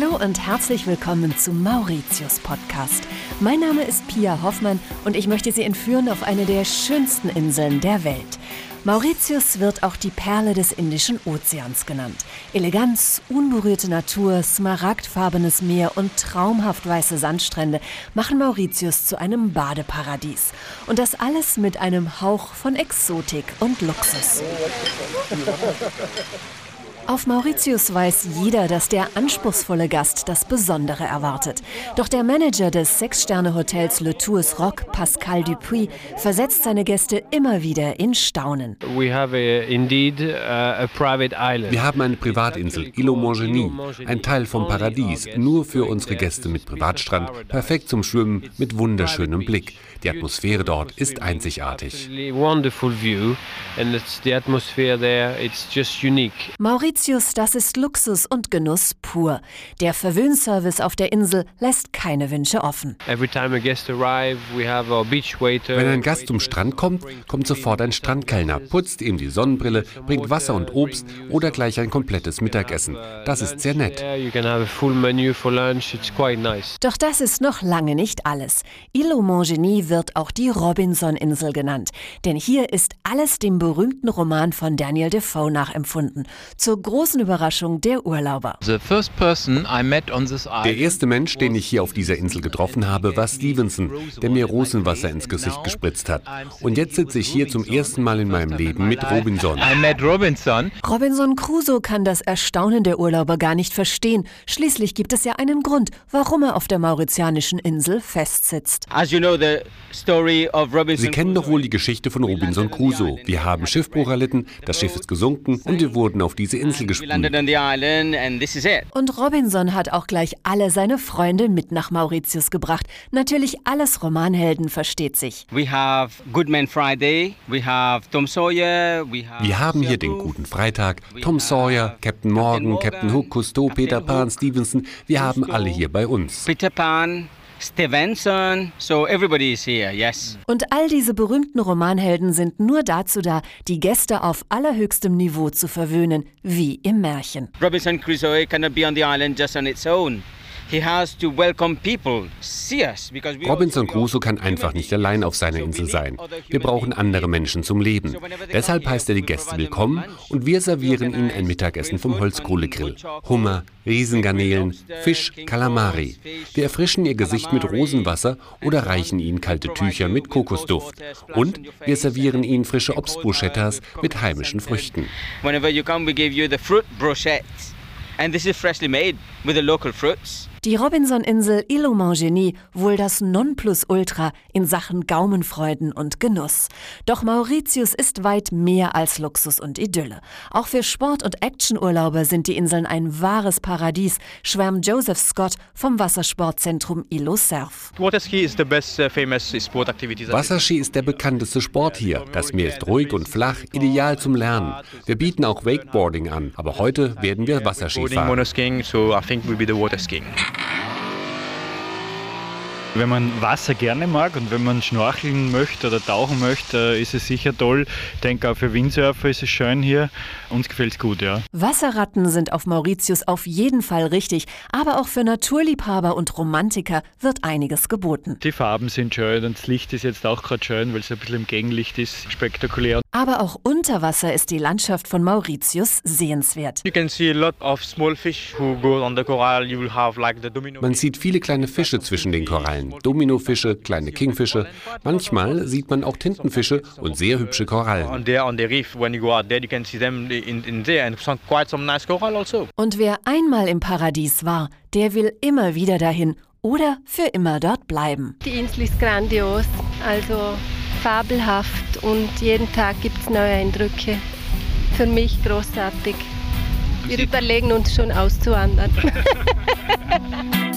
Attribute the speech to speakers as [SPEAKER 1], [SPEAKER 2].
[SPEAKER 1] Hallo und herzlich willkommen zum Mauritius Podcast. Mein Name ist Pia Hoffmann und ich möchte Sie entführen auf eine der schönsten Inseln der Welt. Mauritius wird auch die Perle des Indischen Ozeans genannt. Eleganz, unberührte Natur, smaragdfarbenes Meer und traumhaft weiße Sandstrände machen Mauritius zu einem Badeparadies. Und das alles mit einem Hauch von Exotik und Luxus. Auf Mauritius weiß jeder, dass der anspruchsvolle Gast das Besondere erwartet. Doch der Manager des Sechs-Sterne-Hotels Le Tours Rock, Pascal Dupuis, versetzt seine Gäste immer wieder in Staunen.
[SPEAKER 2] Uh, a private island.
[SPEAKER 3] Wir haben eine Privatinsel, Île Mangeny, ein Teil vom Paradies, nur für unsere Gäste mit Privatstrand, perfekt zum Schwimmen, mit wunderschönem Blick. Die Atmosphäre dort ist einzigartig.
[SPEAKER 2] Wonderful
[SPEAKER 1] Mauritius, das ist Luxus und Genuss pur. Der Verwöhnservice auf der Insel lässt keine Wünsche offen.
[SPEAKER 2] Every time a guest arrive, we have our beach waiter.
[SPEAKER 3] Wenn ein Gast zum Strand kommt, kommt sofort ein Strandkellner, putzt ihm die Sonnenbrille, bringt Wasser und Obst oder gleich ein komplettes Mittagessen. Das ist sehr nett.
[SPEAKER 1] Doch das ist noch lange nicht alles. Île Mangeny wird auch die Robinson-Insel genannt. Denn hier ist alles dem berühmten Roman von Daniel Defoe nachempfunden. Zur großen Überraschung der Urlauber.
[SPEAKER 4] The first person I met on this
[SPEAKER 3] Der
[SPEAKER 4] island
[SPEAKER 3] erste Mensch, den ich hier auf dieser Insel getroffen habe, war Stevenson, der mir Rosenwasser ins Gesicht gespritzt hat. Und jetzt sitze ich hier zum ersten Mal in meinem Leben mit Robinson.
[SPEAKER 4] Robinson.
[SPEAKER 1] Robinson Crusoe kann das Erstaunen der Urlauber gar nicht verstehen. Schließlich gibt es ja einen Grund, warum er auf der mauritianischen Insel festsitzt.
[SPEAKER 3] Sie kennen doch wohl die Geschichte von Robinson Crusoe. Wir haben Schiffbruch erlitten, das Schiff ist gesunken und wir wurden auf diese Insel
[SPEAKER 5] We
[SPEAKER 3] gespült.
[SPEAKER 5] landed on the island, and this is it.
[SPEAKER 1] Und Robinson hat auch gleich alle seine Freunde mit nach Mauritius gebracht. Natürlich alles Romanhelden, versteht sich.
[SPEAKER 5] We have Goodman Friday, we have Tom Sawyer, we have.
[SPEAKER 3] Wir haben hier den guten Freitag, Tom Sawyer, Captain Morgan, Captain Hook, Cousteau, Peter Pan, Stevenson. Wir haben alle hier bei uns.
[SPEAKER 5] Peter Pan, Stevenson. So everybody is here. Yes.
[SPEAKER 1] Und all diese berühmten Romanhelden sind nur dazu da, die Gäste auf allerhöchstem Niveau zu verwöhnen, wie im Märchen.
[SPEAKER 5] Robinson Crusoe cannot be on the island just on its own. He has to welcome people, see us, because we
[SPEAKER 3] Robinson Crusoe kann einfach nicht allein auf seiner Insel sein. Wir brauchen andere Menschen zum Leben. Deshalb heißt er die Gäste willkommen und wir servieren ihnen ein Mittagessen vom Holzkohlegrill. Hummer, Riesengarnelen, Fisch, Kalamari. Wir erfrischen ihr Gesicht mit Rosenwasser oder reichen ihnen kalte Tücher mit Kokosduft. Und wir servieren ihnen frische Obstbruschettas mit heimischen Früchten.
[SPEAKER 5] Whenever you come, we give you the fruit brochette, and this is freshly made with the local fruits.
[SPEAKER 1] Die Robinson-Insel Île Mangeny wohl das Nonplusultra in Sachen Gaumenfreuden und Genuss. Doch Mauritius ist weit mehr als Luxus und Idylle. Auch für Sport- und Actionurlauber sind die Inseln ein wahres Paradies, schwärmt Joseph Scott vom Wassersportzentrum Ilo Surf.
[SPEAKER 6] Waterski is the best famous sport activity. that
[SPEAKER 3] Wasserski ist der bekannteste Sport hier. Das Meer ist ruhig und flach, ideal zum Lernen. Wir bieten auch Wakeboarding an, aber heute werden wir Wasserski fahren.
[SPEAKER 7] Wenn man Wasser gerne mag und wenn man schnorcheln möchte oder tauchen möchte, ist es sicher toll. Ich denke auch für Windsurfer ist es schön hier. Uns gefällt es gut, ja.
[SPEAKER 1] Wasserratten sind auf Mauritius auf jeden Fall richtig, aber auch für Naturliebhaber und Romantiker wird einiges geboten.
[SPEAKER 7] Die Farben sind schön und das Licht ist jetzt auch gerade schön, weil es ein bisschen im Gegenlicht ist. Spektakulär.
[SPEAKER 1] Aber auch unter Wasser ist die Landschaft von Mauritius sehenswert.
[SPEAKER 3] Man sieht viele kleine Fische zwischen den Korallen. Dominofische, kleine Kingfische. Manchmal sieht man auch Tintenfische und sehr hübsche Korallen.
[SPEAKER 1] Und wer einmal im Paradies war, der will immer wieder dahin oder für immer dort bleiben.
[SPEAKER 8] Die Insel ist grandios, also fabelhaft und jeden Tag gibt es neue Eindrücke. Für mich großartig. Wir überlegen uns schon auszuwandern.